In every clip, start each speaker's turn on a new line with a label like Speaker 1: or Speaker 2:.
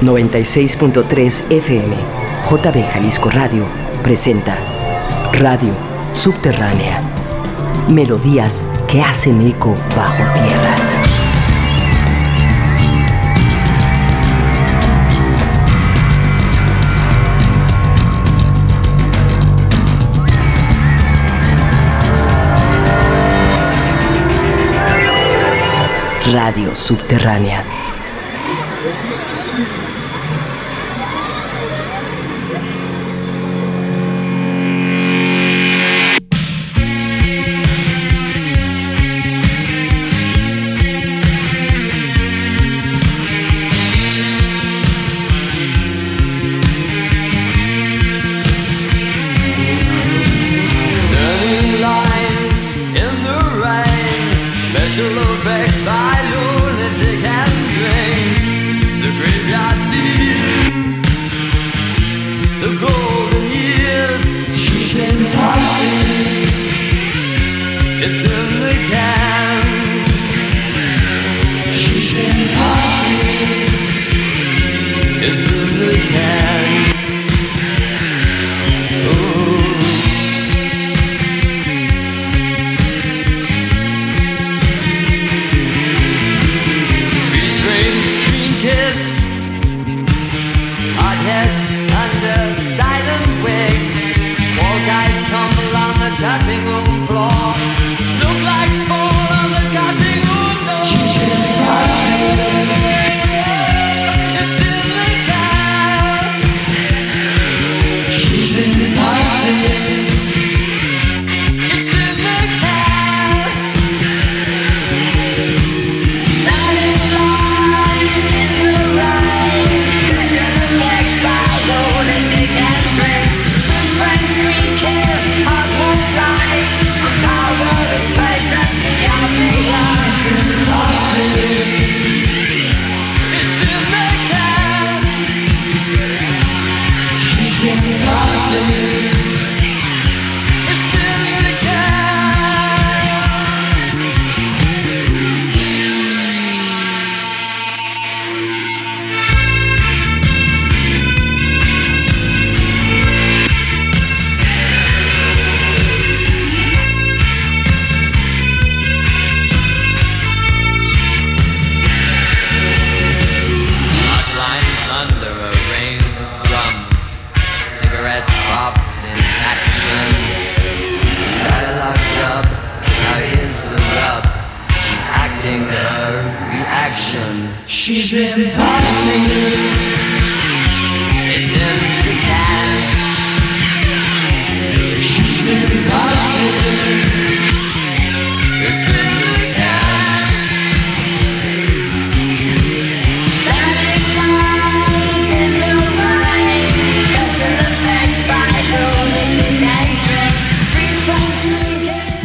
Speaker 1: 96.3 FM, JB Jalisco Radio, presenta Radio Subterránea. Melodías que hacen eco bajo tierra. Radio Subterránea. floor.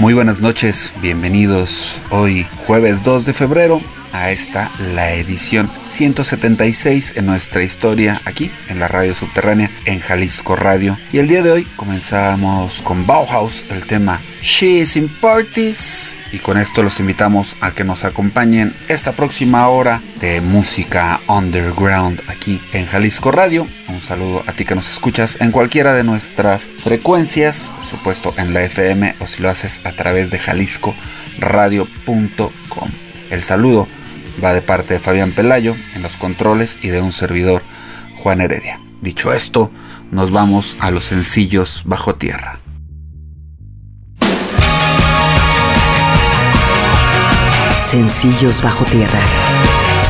Speaker 2: Muy buenas noches, bienvenidos hoy jueves 2 de febrero a esta la edición 176 en nuestra historia aquí en la radio subterránea en Jalisco Radio y el día de hoy comenzamos con Bauhaus el tema She's in Parties y con esto los invitamos a que nos acompañen esta próxima hora de música underground aquí en Jalisco Radio. Un saludo a ti que nos escuchas en cualquiera de nuestras frecuencias, por supuesto en la FM o si lo haces a través de jaliscoradio.com. El saludo va de parte de Fabián Pelayo en los controles y de un servidor Juan Heredia. Dicho esto, nos vamos a los sencillos bajo tierra.
Speaker 1: Sencillos bajo tierra.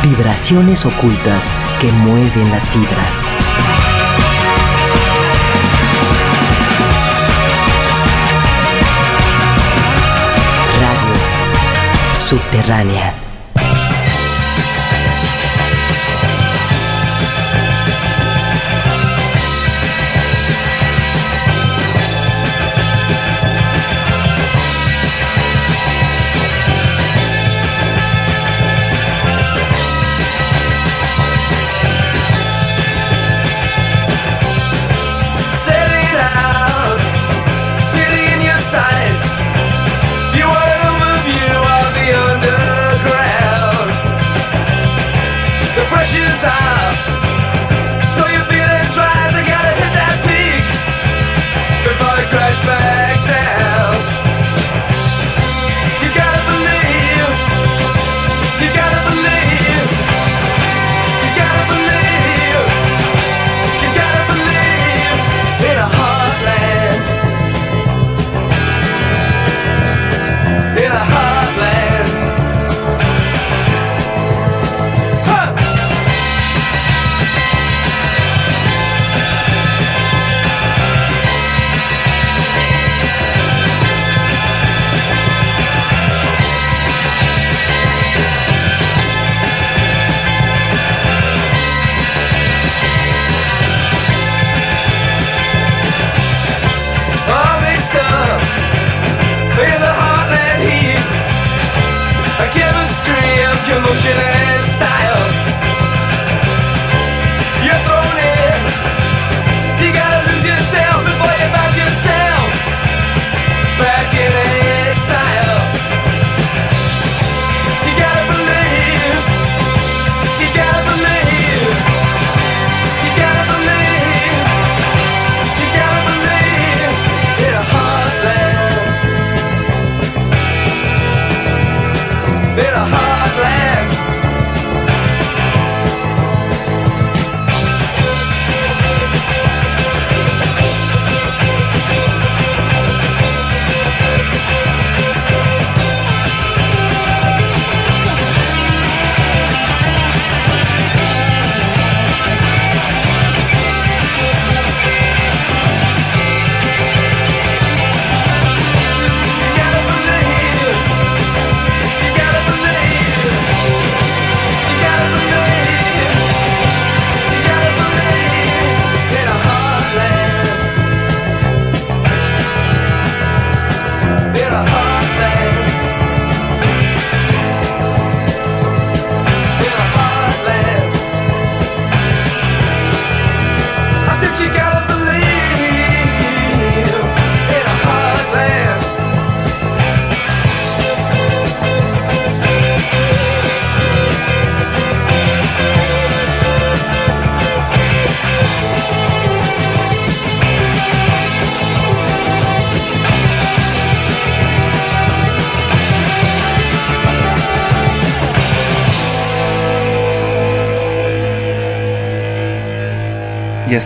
Speaker 1: Vibraciones ocultas que mueven las fibras. Radio Subterránea.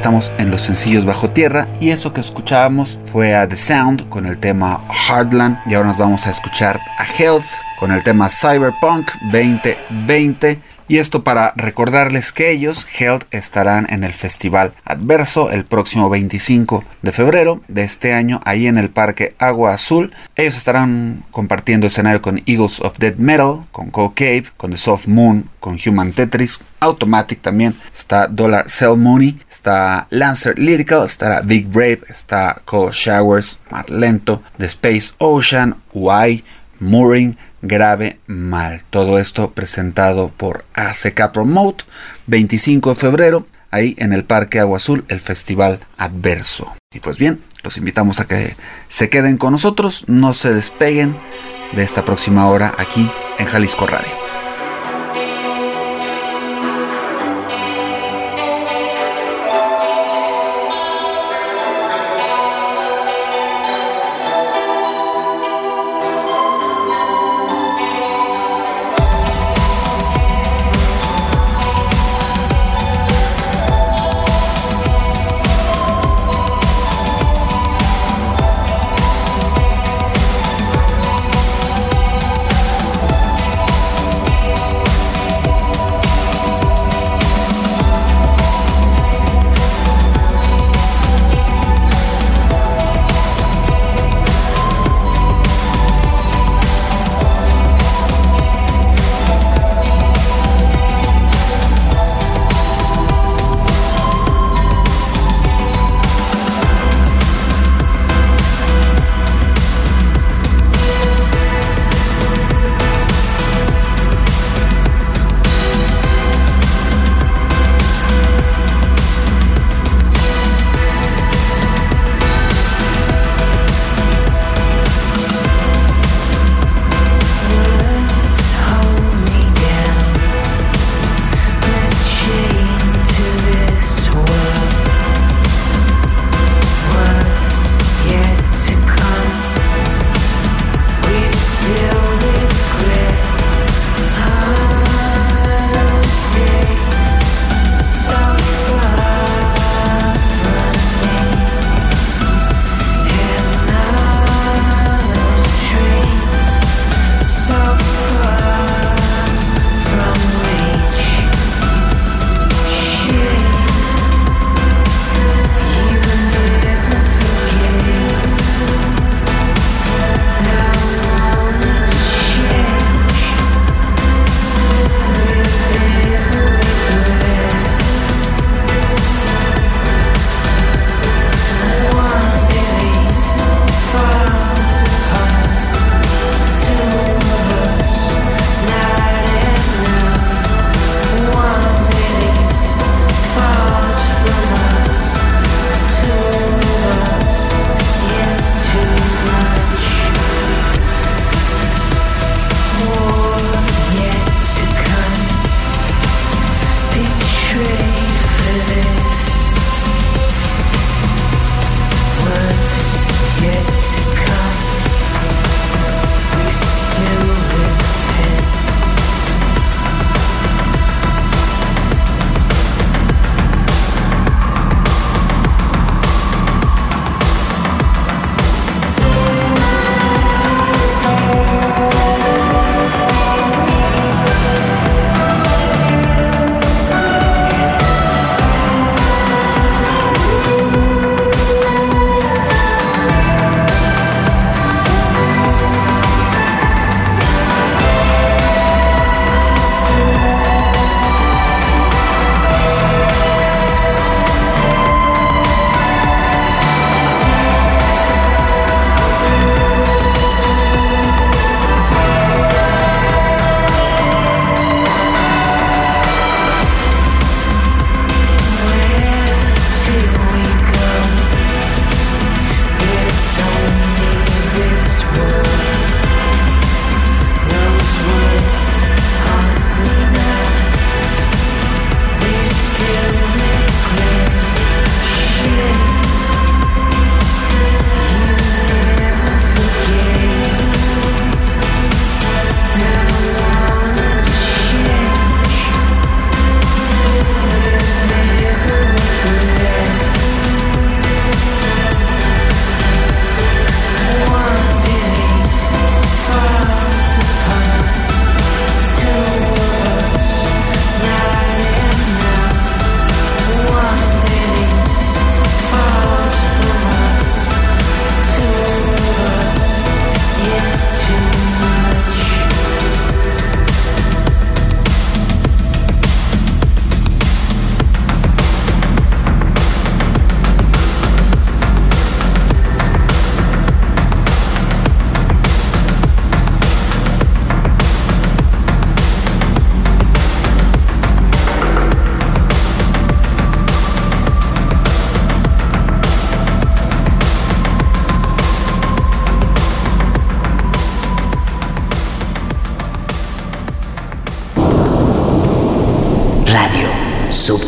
Speaker 2: Estamos en los sencillos bajo tierra y eso que escuchábamos fue a The Sound con el tema Hardland y ahora nos vamos a escuchar a Health con el tema Cyberpunk 2020 y esto para recordarles que ellos, Health, estarán en el Festival Adverso el próximo 25 de febrero de este año, ahí en el Parque Agua Azul. Ellos estarán compartiendo escenario con Eagles of Dead Metal, con Cold Cave, con The Soft Moon, con Human Tetris, Automatic también, está Dollar Cell Money, está Lancer Lyrical, estará Big Brave, está Cold Showers, Marlento, The Space Ocean, Y, Mooring, grave mal. Todo esto presentado por ACK Promote, 25 de febrero, ahí en el Parque Agua Azul, el Festival Adverso. Y pues bien, los invitamos a que se queden con nosotros, no se despeguen de esta próxima hora aquí en Jalisco Radio.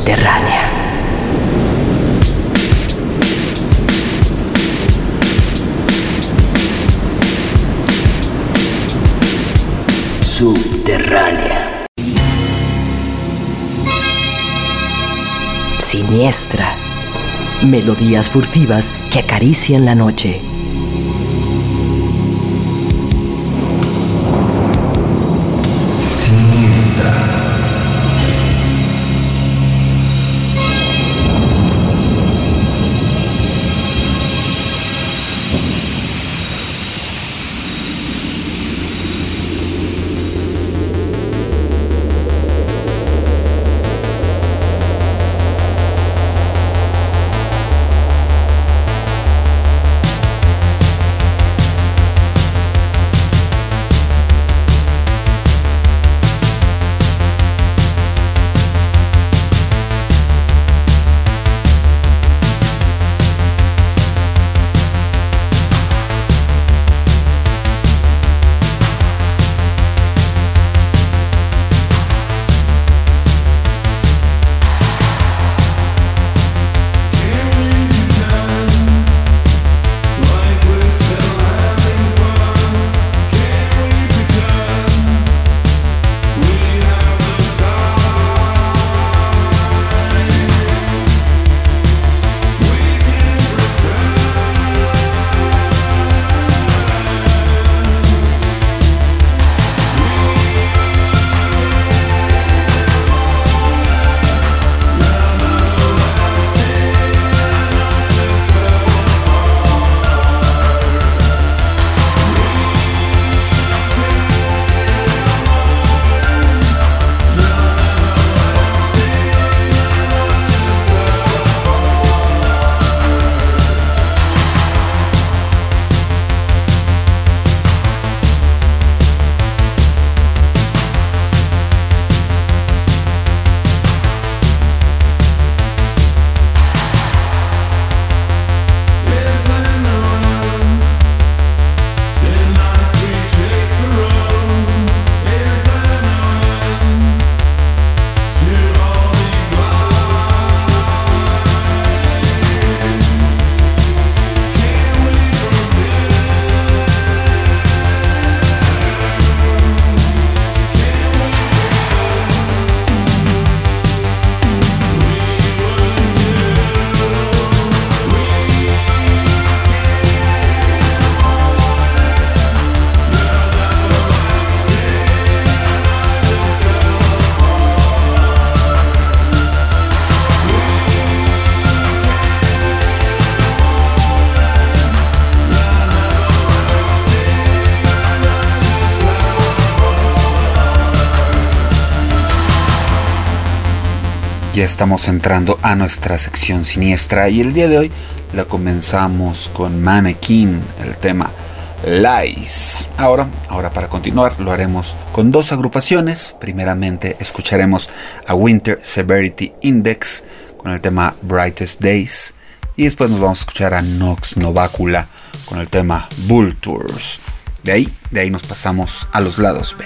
Speaker 3: Subterránea. Subterránea. Siniestra. Melodías furtivas que acarician la noche.
Speaker 2: Ya estamos entrando a nuestra sección siniestra y el día de hoy la comenzamos con Mannequin, el tema Lies. Ahora, ahora para continuar lo haremos con dos agrupaciones. Primeramente escucharemos a Winter Severity Index con el tema Brightest Days y después nos vamos a escuchar a Nox Novacula con el tema Bull Tours. De ahí, de ahí nos pasamos a los lados B.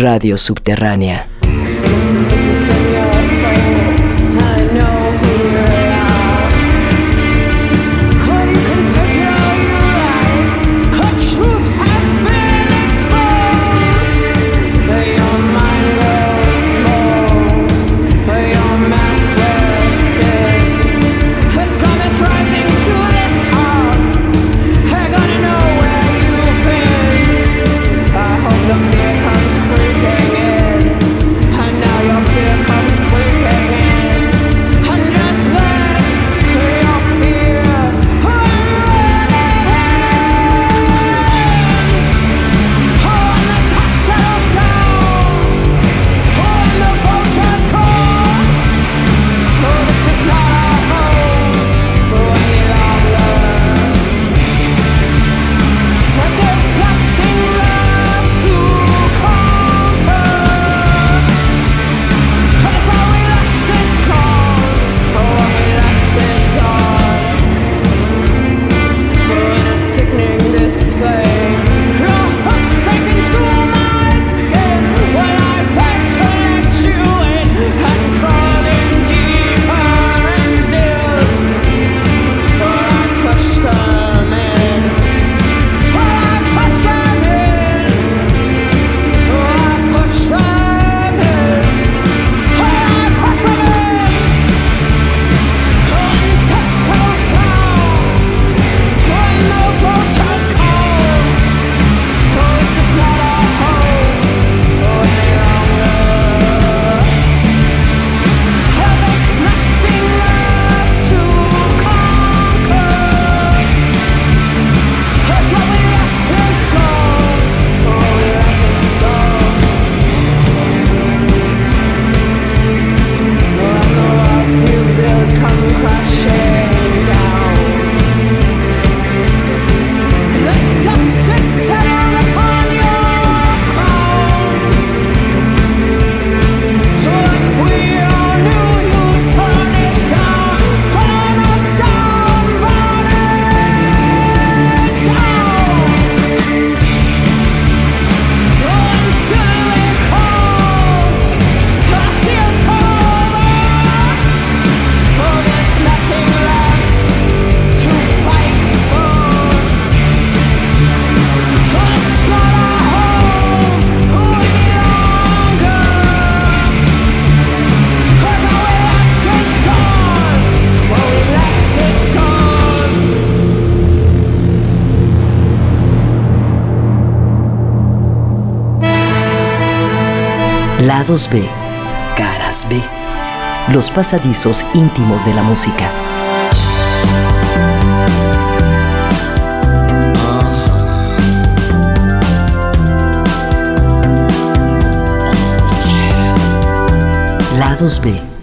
Speaker 4: Radio Subterránea. Lados B, caras B, los pasadizos íntimos de la música. Lados B.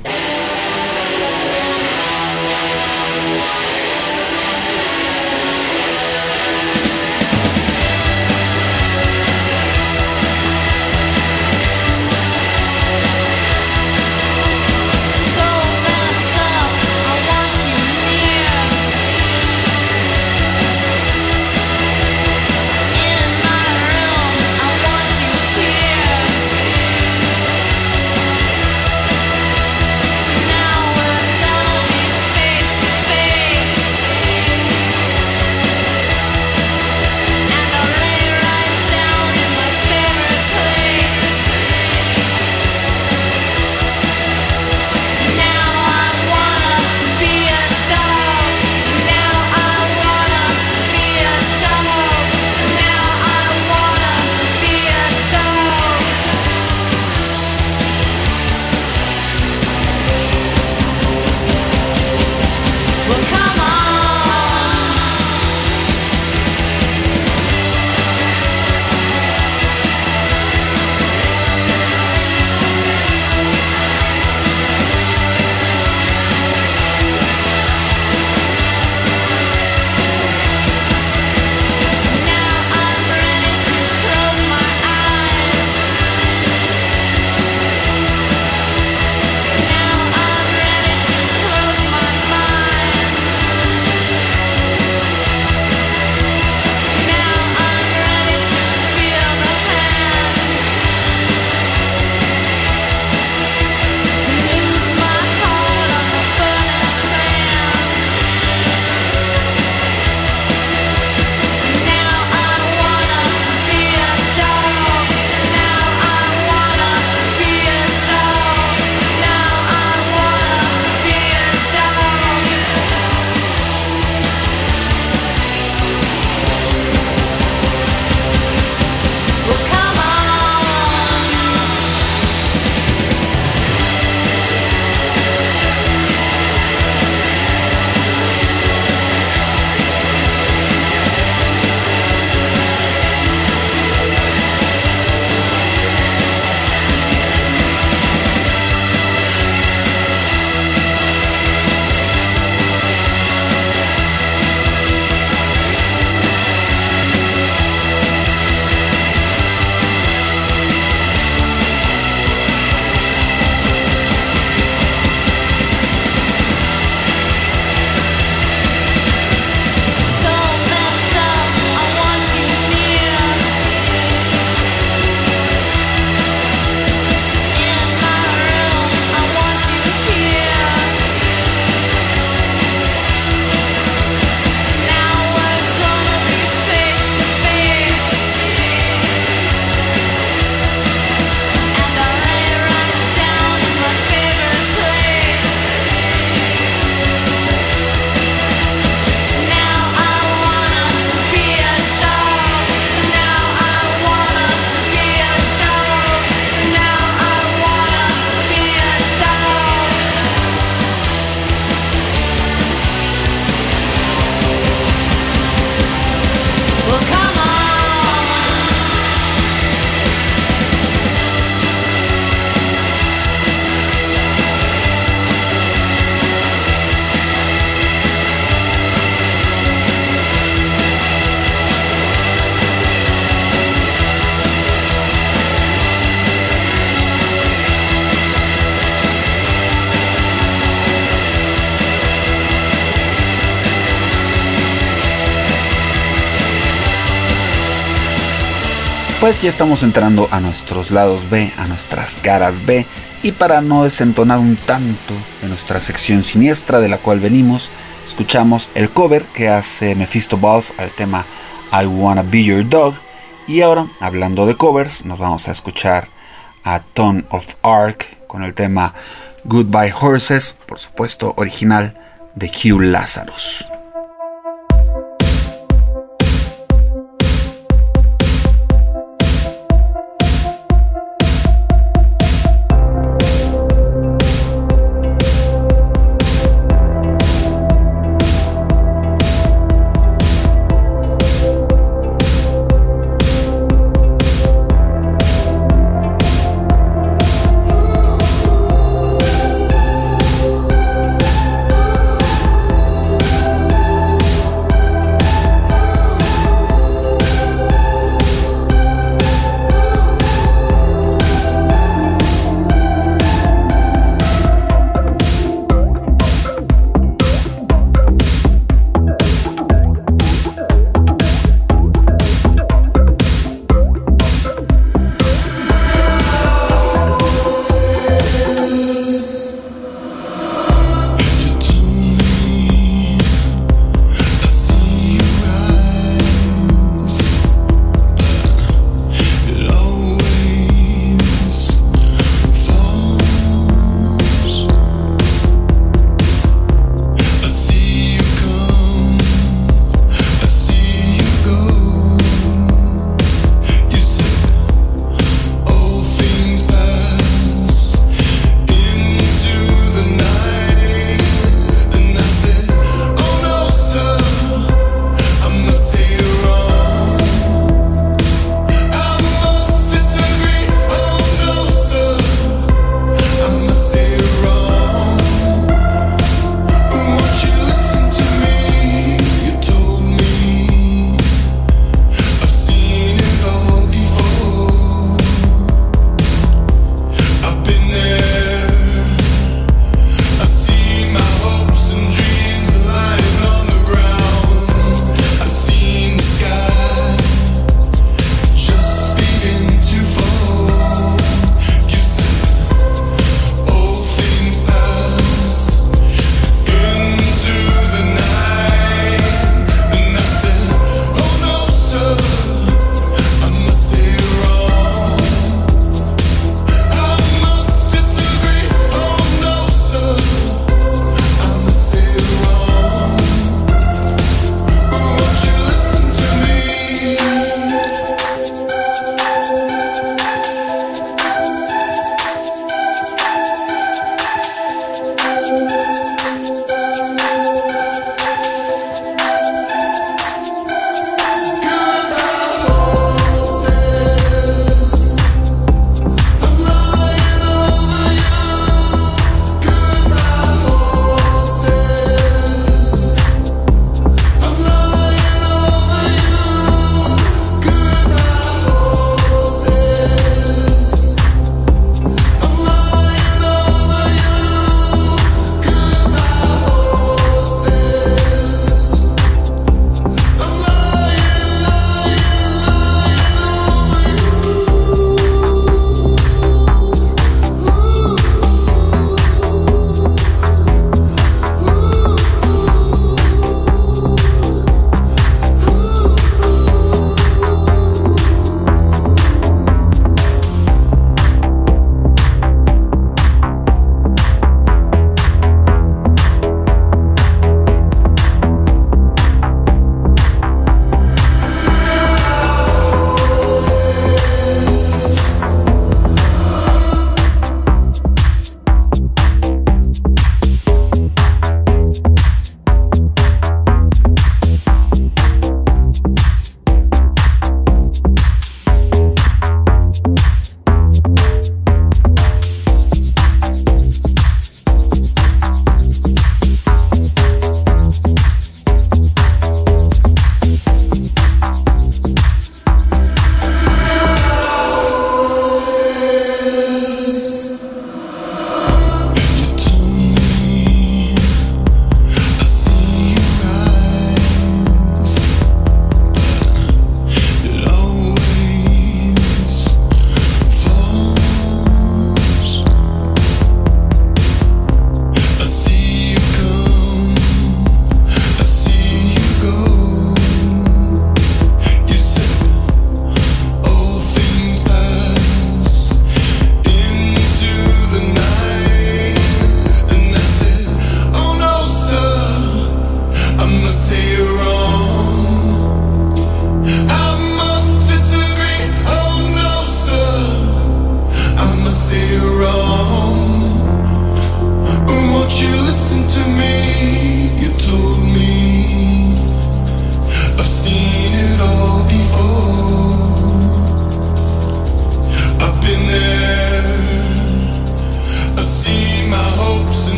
Speaker 2: pues ya estamos entrando a nuestros lados B, a nuestras caras B, y para no desentonar un tanto de nuestra sección siniestra de la cual venimos, escuchamos el cover que hace Mephisto Balls al tema I Wanna Be Your Dog, y ahora, hablando de covers, nos vamos a escuchar a Tone of Arc con el tema Goodbye Horses, por supuesto original de Q Lazarus.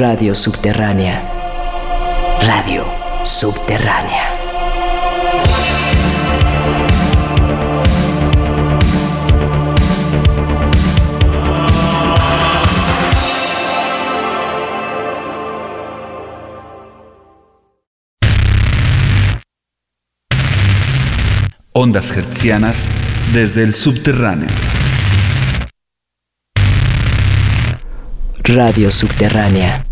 Speaker 5: Radio subterránea. Radio subterránea.
Speaker 2: Ondas hertzianas desde el subterráneo.
Speaker 5: Radio subterránea.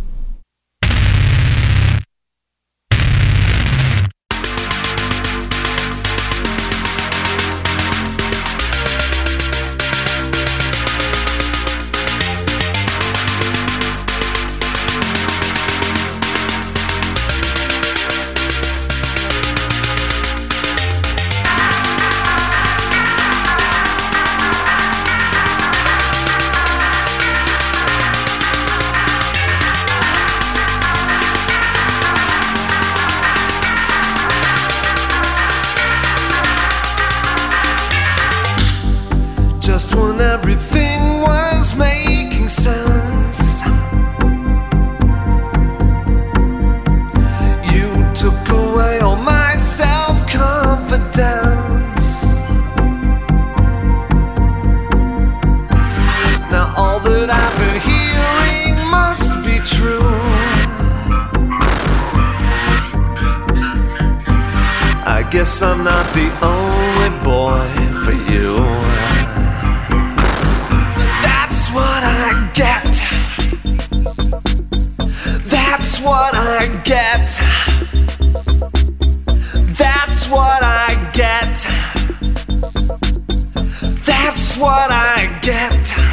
Speaker 5: guess I'm not the only boy for you. That's what I get. That's what I get. That's what I get. That's what I get.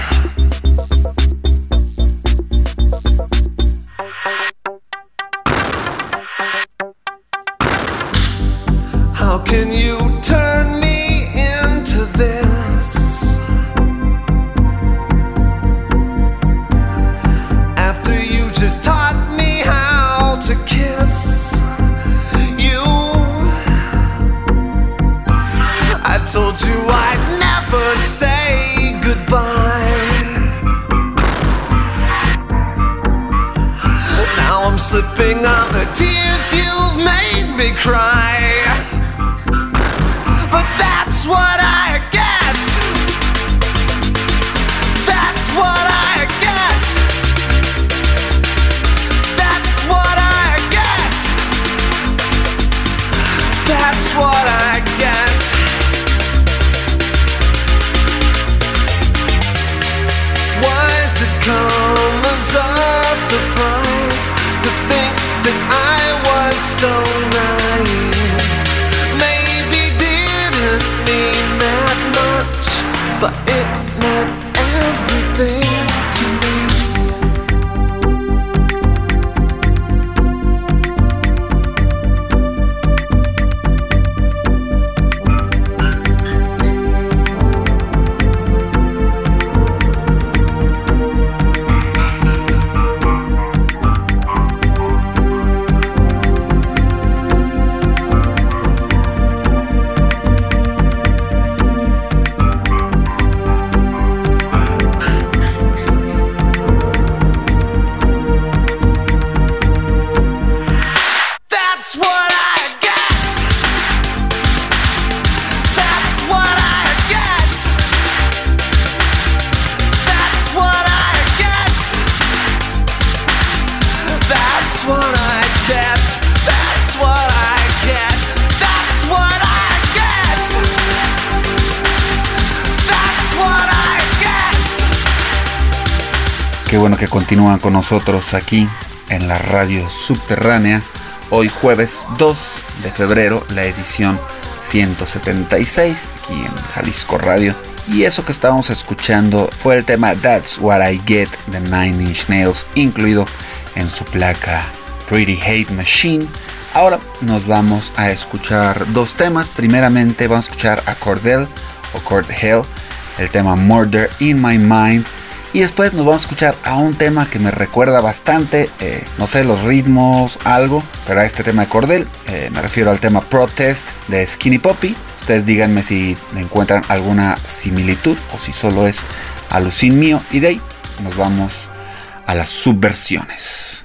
Speaker 2: Bueno que continúan con nosotros aquí en la radio subterránea. Hoy jueves 2 de febrero, la edición 176 aquí en Jalisco Radio. Y eso que estábamos escuchando fue el tema That's What I Get de Nine Inch Nails, incluido en su placa Pretty Hate Machine. Ahora nos vamos a escuchar dos temas. Primeramente vamos a escuchar a Cordell o Cordell, el tema Murder in My Mind y después nos vamos a escuchar a un tema que me recuerda bastante, eh, no sé, los ritmos, algo, pero a este tema de Cordel. Eh, me refiero al tema Protest de Skinny Poppy. Ustedes díganme si encuentran alguna similitud o si solo es alucin mío. Y de ahí nos vamos
Speaker 6: a las subversiones.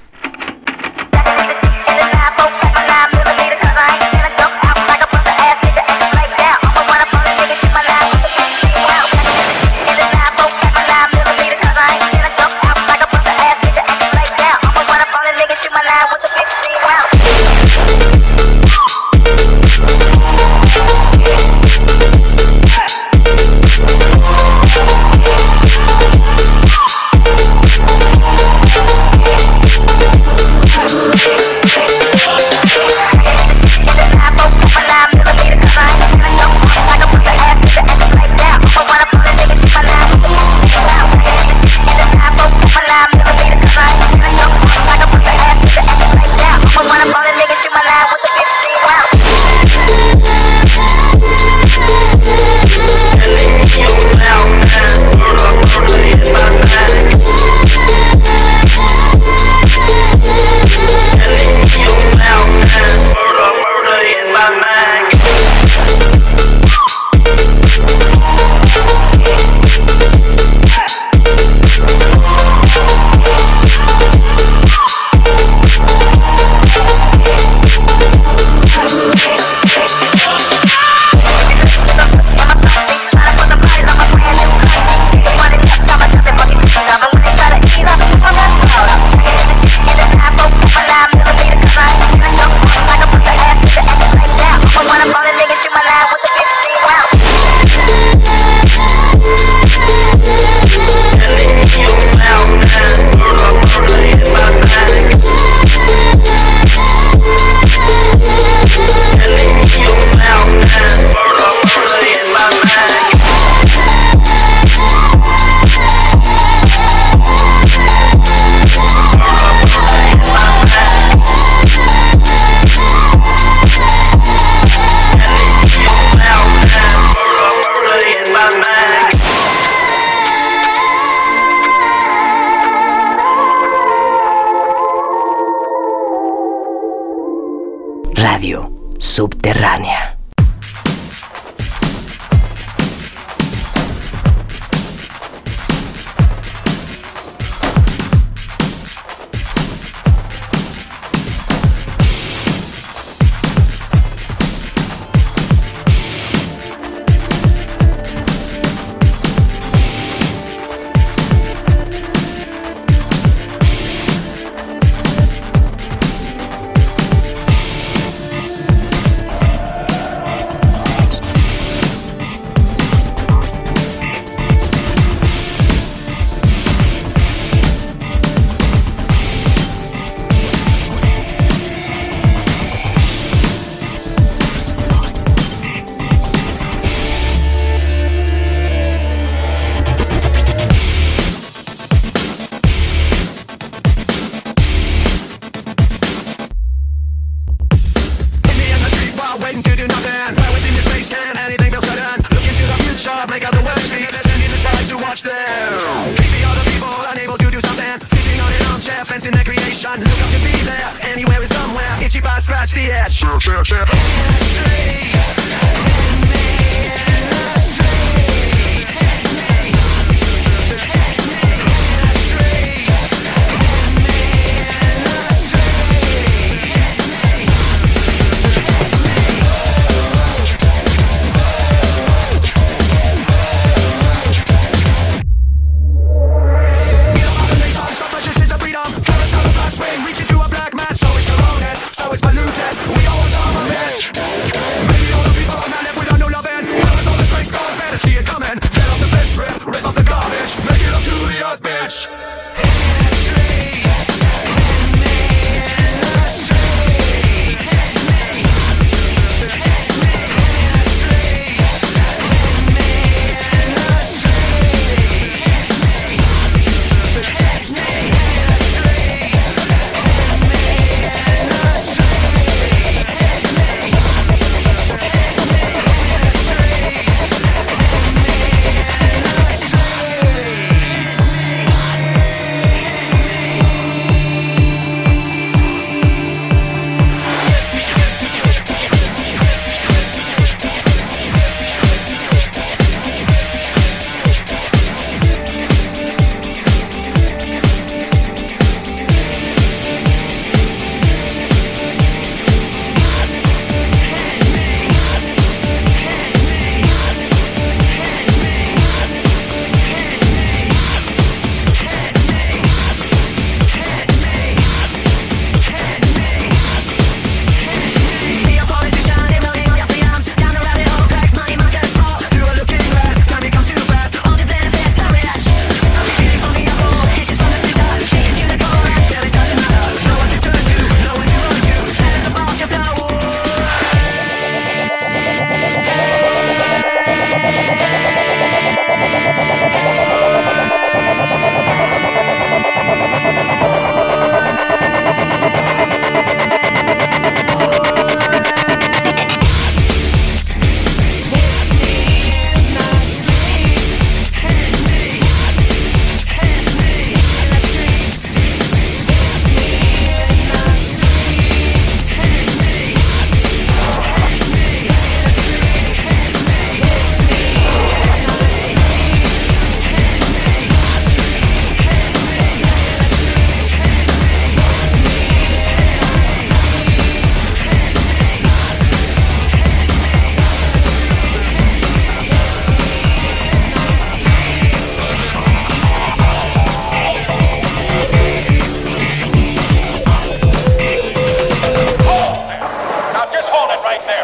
Speaker 6: right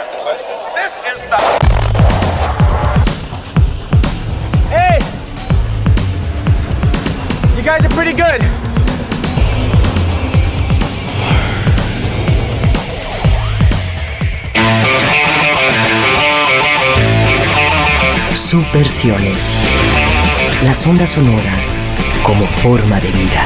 Speaker 6: You guys are pretty good.
Speaker 7: Subversiones. Las ondas sonoras como forma de vida.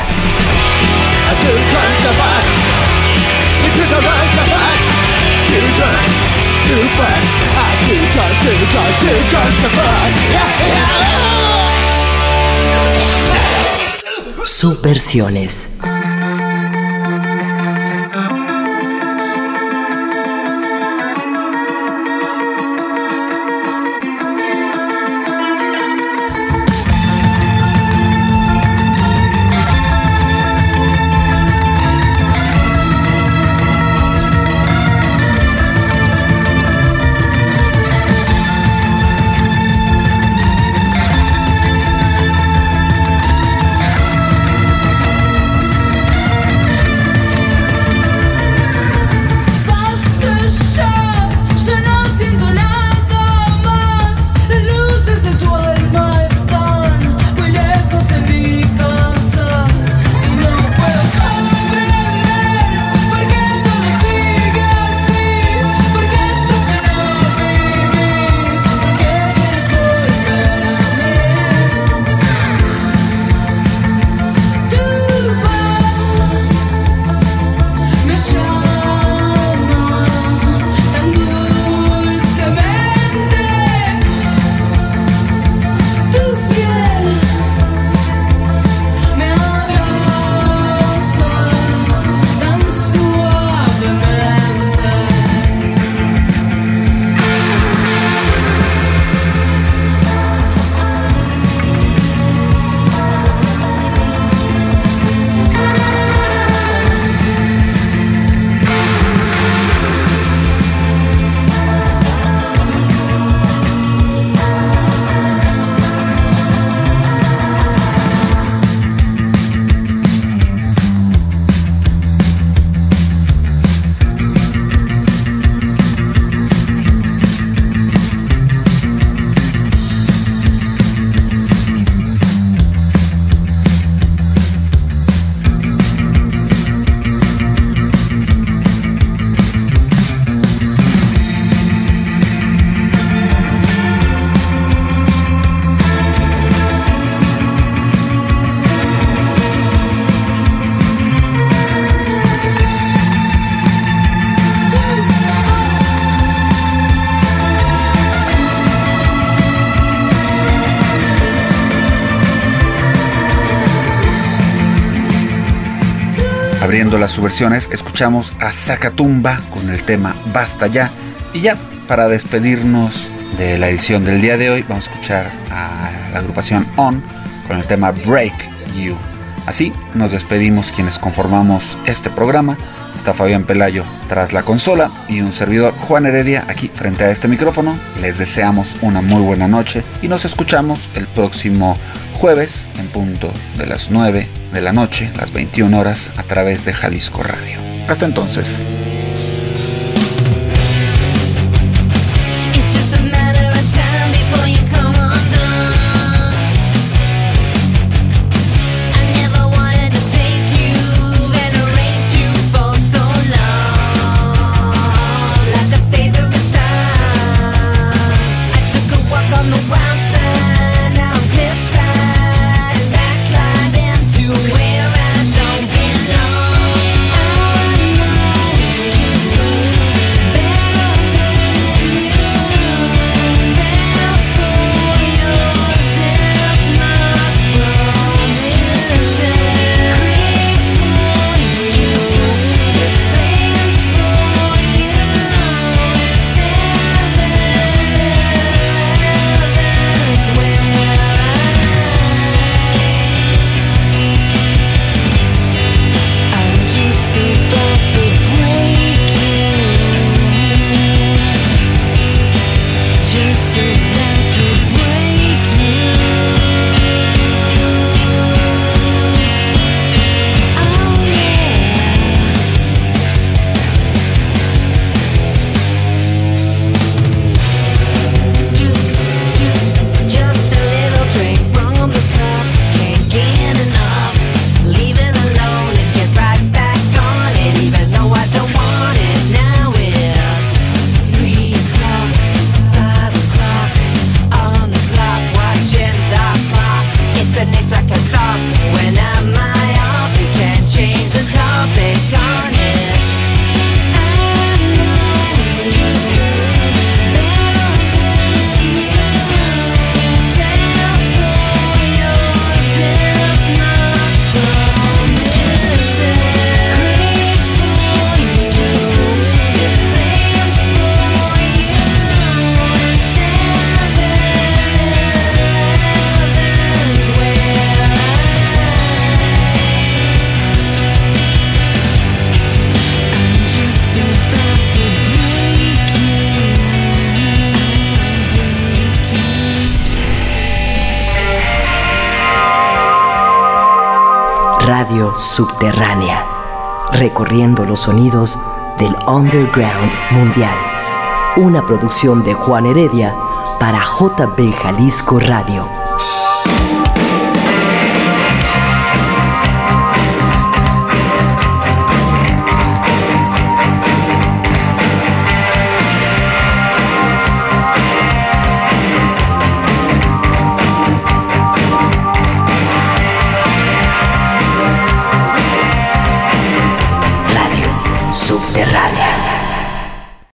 Speaker 7: Subversiones.
Speaker 2: Las subversiones, escuchamos a Zacatumba con el tema Basta ya. Y ya, para despedirnos de la edición del día de hoy, vamos a escuchar a la agrupación On con el tema Break You. Así nos despedimos quienes conformamos este programa. Está Fabián Pelayo tras la consola y un servidor Juan Heredia aquí frente a este micrófono. Les deseamos una muy buena noche y nos escuchamos el próximo jueves en punto de las 9 de la noche, las 21 horas, a través de Jalisco Radio. Hasta entonces.
Speaker 8: Recorriendo los sonidos del underground mundial. Una producción de Juan Heredia para JB Jalisco Radio